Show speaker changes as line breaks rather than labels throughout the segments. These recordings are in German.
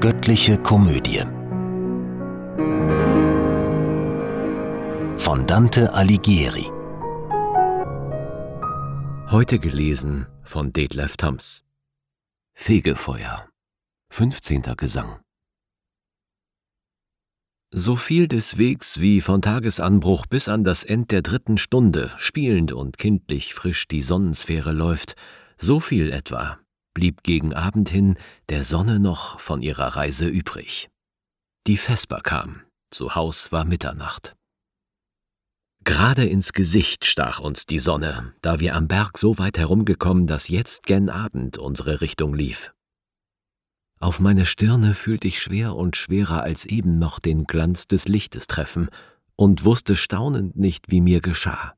Göttliche Komödie. Von Dante Alighieri.
Heute gelesen von Detlef Thams Fegefeuer. 15. Gesang. So viel des Wegs wie von Tagesanbruch bis an das End der dritten Stunde spielend und kindlich frisch die Sonnensphäre läuft, so viel etwa blieb gegen Abend hin der Sonne noch von ihrer Reise übrig. Die Vesper kam, zu Haus war Mitternacht. Gerade ins Gesicht stach uns die Sonne, da wir am Berg so weit herumgekommen, dass jetzt gen Abend unsere Richtung lief. Auf meine Stirne fühlt ich schwer und schwerer als eben noch den Glanz des Lichtes treffen und wusste staunend nicht, wie mir geschah.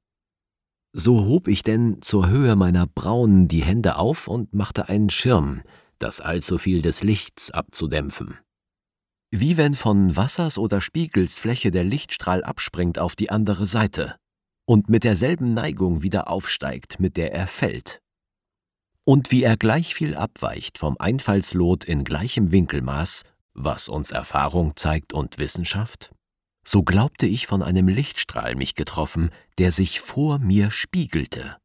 So hob ich denn zur Höhe meiner Brauen die Hände auf und machte einen Schirm, das allzu viel des Lichts abzudämpfen. Wie wenn von Wassers oder Spiegels Fläche der Lichtstrahl abspringt auf die andere Seite und mit derselben Neigung wieder aufsteigt, mit der er fällt und wie er gleich viel abweicht vom Einfallslot in gleichem Winkelmaß, was uns Erfahrung zeigt und Wissenschaft, so glaubte ich von einem Lichtstrahl mich getroffen, der sich vor mir spiegelte.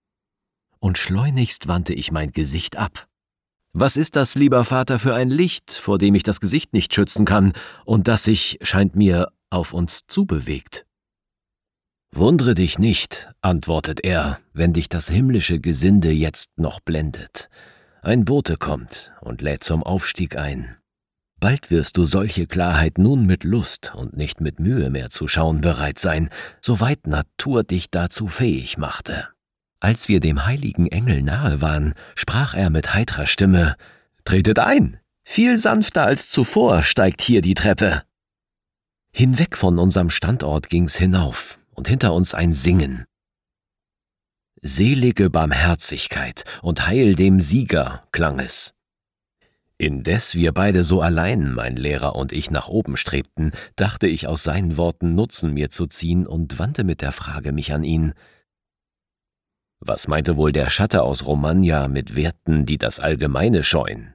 Und schleunigst wandte ich mein Gesicht ab. Was ist das, lieber Vater, für ein Licht, vor dem ich das Gesicht nicht schützen kann und das sich, scheint mir, auf uns zubewegt? Wundre dich nicht, antwortet er, wenn dich das himmlische Gesinde jetzt noch blendet. Ein Bote kommt und lädt zum Aufstieg ein. Bald wirst du solche Klarheit nun mit Lust und nicht mit Mühe mehr zu schauen bereit sein, soweit Natur dich dazu fähig machte. Als wir dem heiligen Engel nahe waren, sprach er mit heitrer Stimme Tretet ein. Viel sanfter als zuvor steigt hier die Treppe. Hinweg von unserem Standort ging's hinauf, und hinter uns ein Singen. Selige Barmherzigkeit und Heil dem Sieger klang es. Indes wir beide so allein, mein Lehrer und ich, nach oben strebten, dachte ich aus seinen Worten Nutzen mir zu ziehen und wandte mit der Frage mich an ihn. Was meinte wohl der Schatter aus Romagna mit Werten, die das Allgemeine scheuen?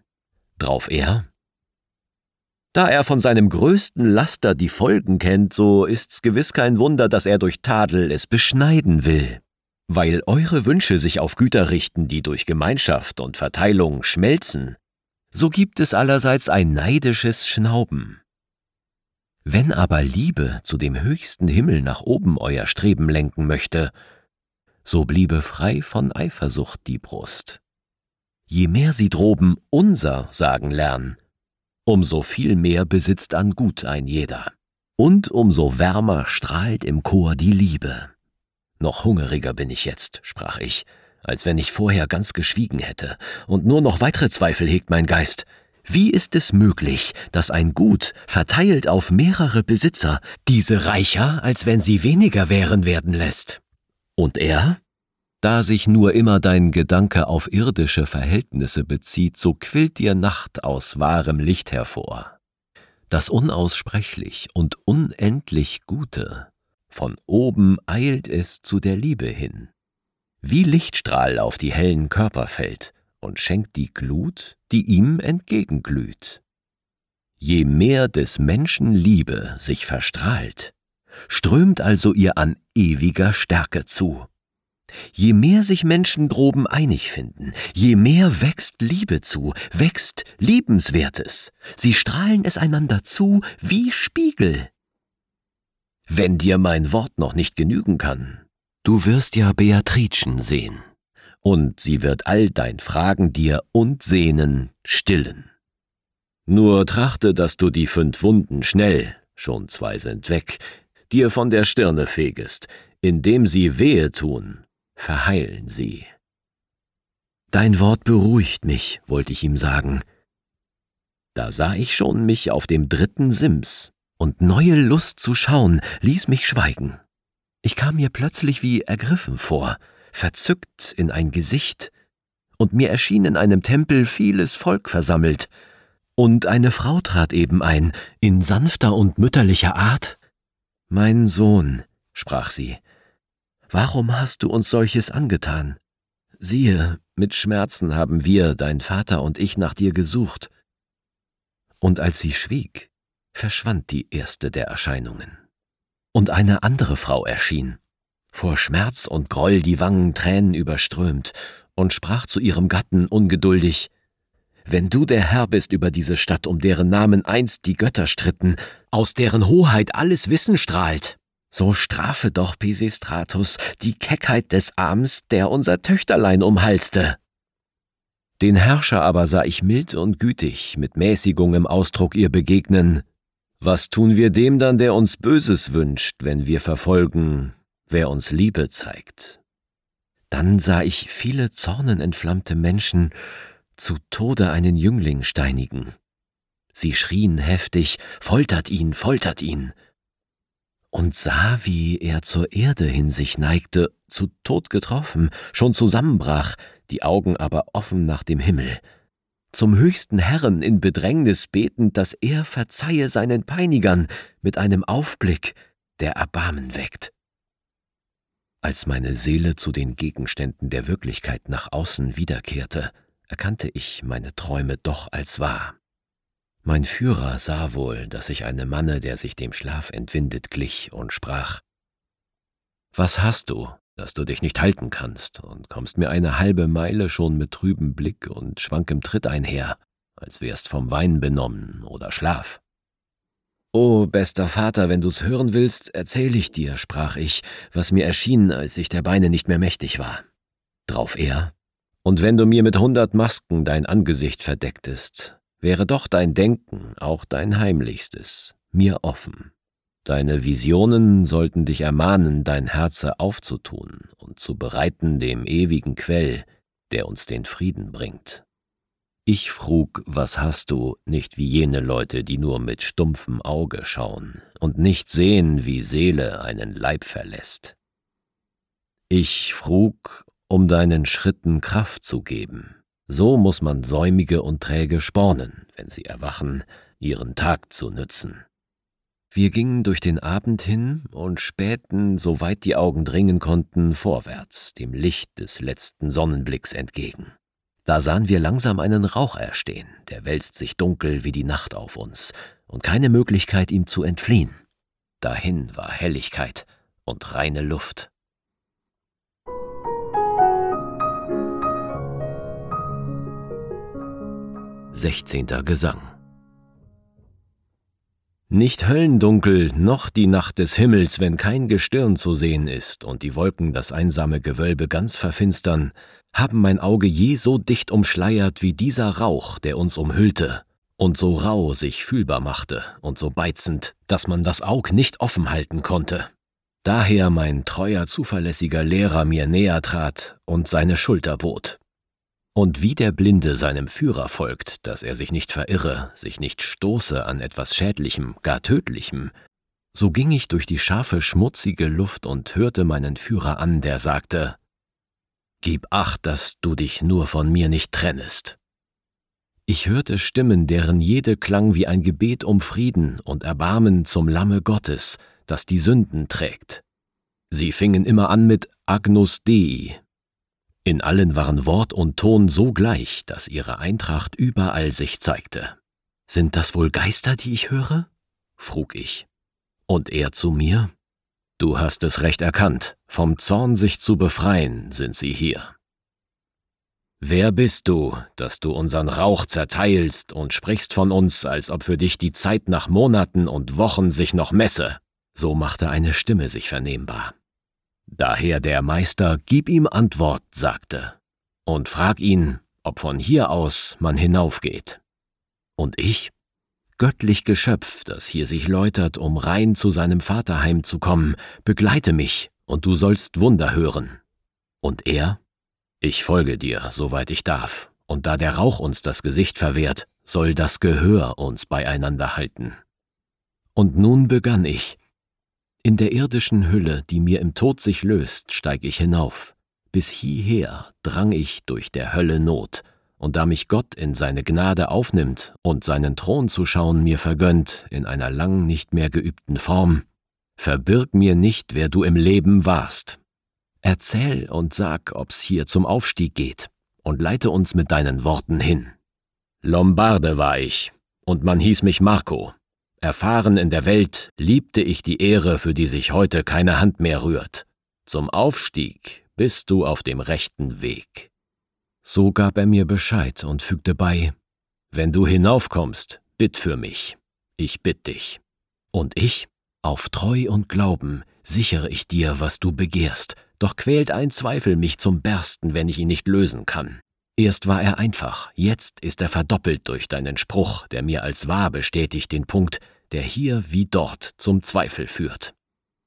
Drauf er, da er von seinem größten Laster die Folgen kennt, so ist's gewiss kein Wunder, dass er durch Tadel es beschneiden will. Weil eure Wünsche sich auf Güter richten, die durch Gemeinschaft und Verteilung schmelzen, so gibt es allerseits ein neidisches Schnauben. Wenn aber Liebe zu dem höchsten Himmel nach oben euer Streben lenken möchte, so bliebe frei von Eifersucht die Brust. Je mehr sie droben unser sagen lernen, umso viel mehr besitzt an Gut ein jeder. Und umso wärmer strahlt im Chor die Liebe. Noch hungeriger bin ich jetzt, sprach ich, als wenn ich vorher ganz geschwiegen hätte, und nur noch weitere Zweifel hegt mein Geist. Wie ist es möglich, dass ein Gut, verteilt auf mehrere Besitzer, diese reicher, als wenn sie weniger wären, werden lässt? Und er? Da sich nur immer dein Gedanke auf irdische Verhältnisse bezieht, so quillt dir Nacht aus wahrem Licht hervor. Das unaussprechlich und unendlich Gute, von oben eilt es zu der Liebe hin. Wie Lichtstrahl auf die hellen Körper fällt und schenkt die Glut, die ihm entgegenglüht. Je mehr des Menschen Liebe sich verstrahlt, strömt also ihr an ewiger Stärke zu. Je mehr sich Menschen droben einig finden, je mehr wächst Liebe zu, wächst Liebenswertes. Sie strahlen es einander zu wie Spiegel. Wenn dir mein Wort noch nicht genügen kann, du wirst ja Beatricen sehen, und sie wird all dein Fragen dir und Sehnen stillen. Nur trachte, dass du die fünf Wunden schnell, schon zwei sind weg, dir von der Stirne fegest, indem sie wehe tun verheilen sie. Dein Wort beruhigt mich, wollte ich ihm sagen. Da sah ich schon mich auf dem dritten Sims, und neue Lust zu schauen ließ mich schweigen. Ich kam mir plötzlich wie ergriffen vor, verzückt in ein Gesicht, und mir erschien in einem Tempel vieles Volk versammelt, und eine Frau trat eben ein, in sanfter und mütterlicher Art. Mein Sohn, sprach sie, Warum hast du uns solches angetan? Siehe, mit Schmerzen haben wir, dein Vater und ich, nach dir gesucht. Und als sie schwieg, verschwand die erste der Erscheinungen. Und eine andere Frau erschien, vor Schmerz und Groll die Wangen Tränen überströmt, und sprach zu ihrem Gatten ungeduldig Wenn du der Herr bist über diese Stadt, um deren Namen einst die Götter stritten, aus deren Hoheit alles Wissen strahlt, so strafe doch Pisistratus die Keckheit des Arms, der unser Töchterlein umhalste. Den Herrscher aber sah ich mild und gütig, mit Mäßigung im Ausdruck ihr begegnen. Was tun wir dem dann, der uns Böses wünscht, wenn wir verfolgen, wer uns Liebe zeigt? Dann sah ich viele zornenentflammte Menschen zu Tode einen Jüngling steinigen. Sie schrien heftig, foltert ihn, foltert ihn, und sah, wie er zur Erde hin sich neigte, zu Tod getroffen, schon zusammenbrach, die Augen aber offen nach dem Himmel, zum höchsten Herren in Bedrängnis betend, dass er verzeihe seinen Peinigern mit einem Aufblick, der Erbarmen weckt. Als meine Seele zu den Gegenständen der Wirklichkeit nach außen wiederkehrte, erkannte ich meine Träume doch als wahr. Mein Führer sah wohl, dass ich einem Manne, der sich dem Schlaf entwindet, glich und sprach Was hast du, dass du dich nicht halten kannst und kommst mir eine halbe Meile schon mit trübem Blick und schwankem Tritt einher, als wärst vom Wein benommen oder Schlaf? O bester Vater, wenn du's hören willst, erzähl ich dir, sprach ich, was mir erschien, als ich der Beine nicht mehr mächtig war. Drauf er, und wenn du mir mit hundert Masken dein Angesicht verdecktest, wäre doch dein Denken, auch dein heimlichstes, mir offen. Deine Visionen sollten dich ermahnen, dein Herze aufzutun und zu bereiten dem ewigen Quell, der uns den Frieden bringt. Ich frug, was hast du, nicht wie jene Leute, die nur mit stumpfem Auge schauen und nicht sehen, wie Seele einen Leib verlässt. Ich frug, um deinen Schritten Kraft zu geben, so muss man Säumige und Träge spornen, wenn sie erwachen, ihren Tag zu nützen. Wir gingen durch den Abend hin und spähten, soweit die Augen dringen konnten, vorwärts, dem Licht des letzten Sonnenblicks entgegen. Da sahen wir langsam einen Rauch erstehen, der wälzt sich dunkel wie die Nacht auf uns, und keine Möglichkeit, ihm zu entfliehen. Dahin war Helligkeit und reine Luft. 16. Gesang Nicht Höllendunkel, noch die Nacht des Himmels, wenn kein Gestirn zu sehen ist und die Wolken das einsame Gewölbe ganz verfinstern, haben mein Auge je so dicht umschleiert wie dieser Rauch, der uns umhüllte und so rau sich fühlbar machte und so beizend, dass man das Aug nicht offen halten konnte. Daher mein treuer, zuverlässiger Lehrer mir näher trat und seine Schulter bot. Und wie der Blinde seinem Führer folgt, dass er sich nicht verirre, sich nicht stoße an etwas Schädlichem, gar Tödlichem, so ging ich durch die scharfe, schmutzige Luft und hörte meinen Führer an, der sagte, Gib acht, dass du dich nur von mir nicht trennest. Ich hörte Stimmen, deren jede klang wie ein Gebet um Frieden und Erbarmen zum Lamme Gottes, das die Sünden trägt. Sie fingen immer an mit Agnus Dei, in allen waren Wort und Ton so gleich, dass ihre Eintracht überall sich zeigte. Sind das wohl Geister, die ich höre? frug ich. Und er zu mir? Du hast es recht erkannt, vom Zorn sich zu befreien sind sie hier. Wer bist du, dass du unseren Rauch zerteilst und sprichst von uns, als ob für dich die Zeit nach Monaten und Wochen sich noch messe? So machte eine Stimme sich vernehmbar. Daher der Meister Gib ihm Antwort, sagte, und frag ihn, ob von hier aus man hinaufgeht. Und ich, göttlich Geschöpf, das hier sich läutert, um rein zu seinem Vaterheim zu kommen, begleite mich, und du sollst Wunder hören. Und er, ich folge dir, soweit ich darf, und da der Rauch uns das Gesicht verwehrt, soll das Gehör uns beieinander halten. Und nun begann ich, in der irdischen Hülle, die mir im Tod sich löst, steig ich hinauf. Bis hieher drang ich durch der Hölle Not, und da mich Gott in seine Gnade aufnimmt und seinen Thron zu schauen mir vergönnt in einer lang nicht mehr geübten Form, verbirg mir nicht, wer du im Leben warst. Erzähl und sag, ob's hier zum Aufstieg geht, und leite uns mit deinen Worten hin. Lombarde war ich, und man hieß mich Marco. Erfahren in der Welt liebte ich die Ehre, für die sich heute keine Hand mehr rührt. Zum Aufstieg bist du auf dem rechten Weg. So gab er mir Bescheid und fügte bei, wenn du hinaufkommst, bitt für mich, ich bitt dich. Und ich, auf Treu und Glauben, sichere ich dir, was du begehrst, doch quält ein Zweifel mich zum Bersten, wenn ich ihn nicht lösen kann. Erst war er einfach, jetzt ist er verdoppelt durch deinen Spruch, der mir als wahr bestätigt den Punkt, der hier wie dort zum Zweifel führt.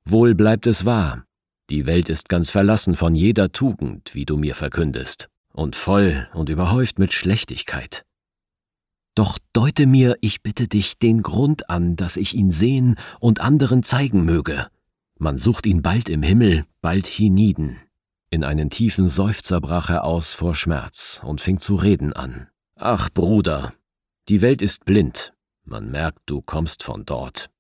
Wohl bleibt es wahr, die Welt ist ganz verlassen von jeder Tugend, wie du mir verkündest, und voll und überhäuft mit Schlechtigkeit. Doch deute mir, ich bitte dich, den Grund an, dass ich ihn sehen und anderen zeigen möge. Man sucht ihn bald im Himmel, bald hienieden. In einen tiefen Seufzer brach er aus vor Schmerz und fing zu reden an. Ach, Bruder, die Welt ist blind. Man merkt, du kommst von dort.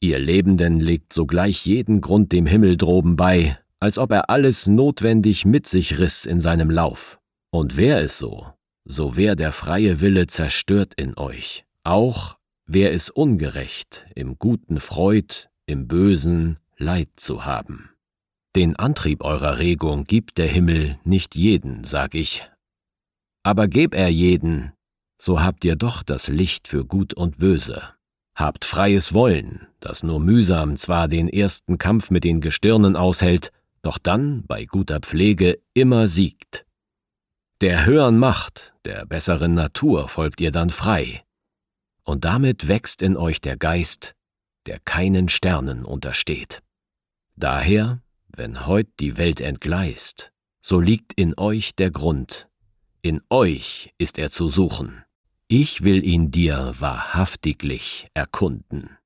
Ihr Lebenden legt sogleich jeden Grund dem Himmel droben bei, als ob er alles notwendig mit sich riss in seinem Lauf. Und wär es so, so wär der freie Wille zerstört in euch. Auch wär es ungerecht, im Guten Freud, im Bösen Leid zu haben. Den Antrieb eurer Regung gibt der Himmel nicht jeden, sag ich. Aber geb er jeden, so habt ihr doch das Licht für Gut und Böse. Habt freies Wollen, das nur mühsam zwar den ersten Kampf mit den Gestirnen aushält, doch dann bei guter Pflege immer siegt. Der höheren Macht, der besseren Natur folgt ihr dann frei, und damit wächst in euch der Geist, der keinen Sternen untersteht. Daher wenn heut die Welt entgleist, so liegt in euch der Grund, in euch ist er zu suchen. Ich will ihn dir wahrhaftiglich erkunden.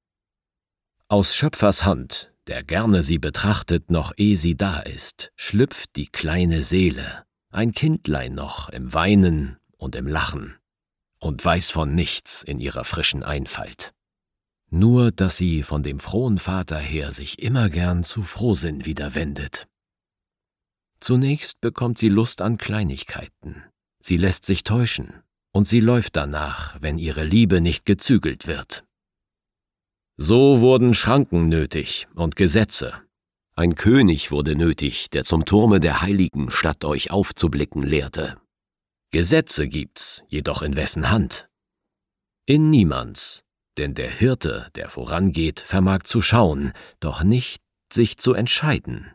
Aus Schöpfers Hand, der gerne sie betrachtet, noch eh sie da ist, schlüpft die kleine Seele, ein Kindlein noch im Weinen und im Lachen, und weiß von nichts in ihrer frischen Einfalt nur dass sie von dem frohen Vater her sich immer gern zu Frohsinn wieder wendet. Zunächst bekommt sie Lust an Kleinigkeiten, sie lässt sich täuschen, und sie läuft danach, wenn ihre Liebe nicht gezügelt wird. So wurden Schranken nötig und Gesetze. Ein König wurde nötig, der zum Turme der heiligen Stadt euch aufzublicken lehrte. Gesetze gibt's, jedoch in wessen Hand? In niemands, denn der Hirte, der vorangeht, vermag zu schauen, doch nicht sich zu entscheiden.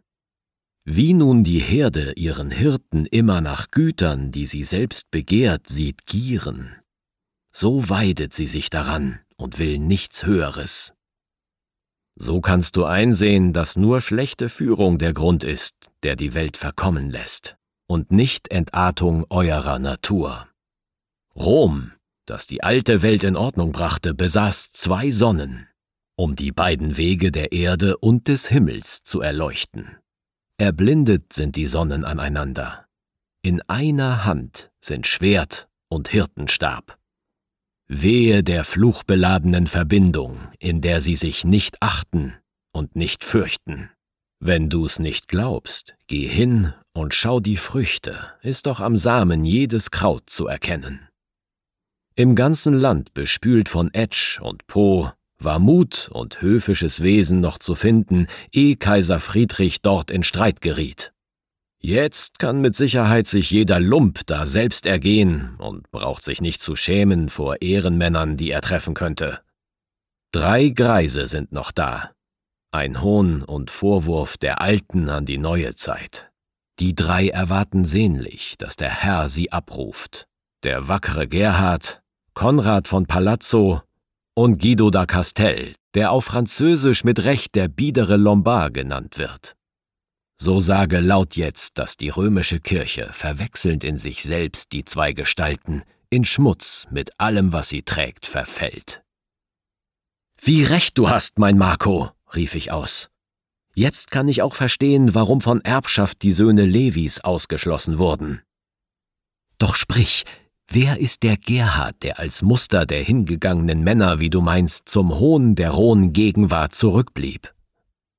Wie nun die Herde ihren Hirten immer nach Gütern, die sie selbst begehrt, sieht gieren, so weidet sie sich daran und will nichts Höheres. So kannst du einsehen, dass nur schlechte Führung der Grund ist, der die Welt verkommen lässt, und nicht Entartung eurer Natur. Rom das die alte Welt in Ordnung brachte, besaß zwei Sonnen, um die beiden Wege der Erde und des Himmels zu erleuchten. Erblindet sind die Sonnen aneinander. In einer Hand sind Schwert und Hirtenstab. Wehe der fluchbeladenen Verbindung, in der sie sich nicht achten und nicht fürchten. Wenn du's nicht glaubst, geh hin und schau die Früchte, ist doch am Samen jedes Kraut zu erkennen. Im ganzen Land bespült von Etsch und Po war Mut und höfisches Wesen noch zu finden, ehe Kaiser Friedrich dort in Streit geriet. Jetzt kann mit Sicherheit sich jeder Lump da selbst ergehen und braucht sich nicht zu schämen vor Ehrenmännern, die er treffen könnte. Drei Greise sind noch da. Ein Hohn und Vorwurf der Alten an die neue Zeit. Die drei erwarten sehnlich, dass der Herr sie abruft. Der wackere Gerhard, Konrad von Palazzo und Guido da Castel, der auf Französisch mit Recht der biedere Lombard genannt wird. So sage laut jetzt, dass die römische Kirche, verwechselnd in sich selbst die zwei Gestalten, in Schmutz mit allem, was sie trägt, verfällt. Wie recht du hast, mein Marco, rief ich aus. Jetzt kann ich auch verstehen, warum von Erbschaft die Söhne Levis ausgeschlossen wurden. Doch sprich, Wer ist der Gerhard, der als Muster der hingegangenen Männer, wie du meinst, zum Hohn der rohen Gegenwart zurückblieb?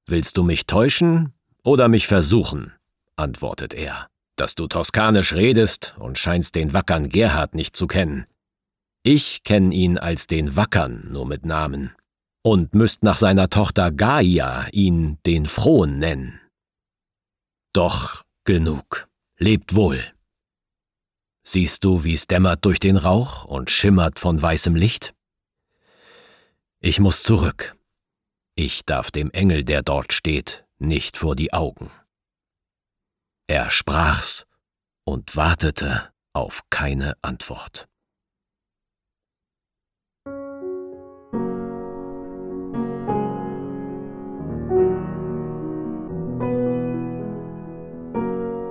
Willst du mich täuschen oder mich versuchen? antwortet er, dass du toskanisch redest und scheinst den wackern Gerhard nicht zu kennen. Ich kenn ihn als den Wackern nur mit Namen und müsst nach seiner Tochter Gaia ihn den Frohen nennen. Doch genug, lebt wohl. Siehst du, wie's dämmert durch den Rauch und schimmert von weißem Licht? Ich muss zurück. Ich darf dem Engel, der dort steht, nicht vor die Augen. Er sprach's und wartete auf keine Antwort.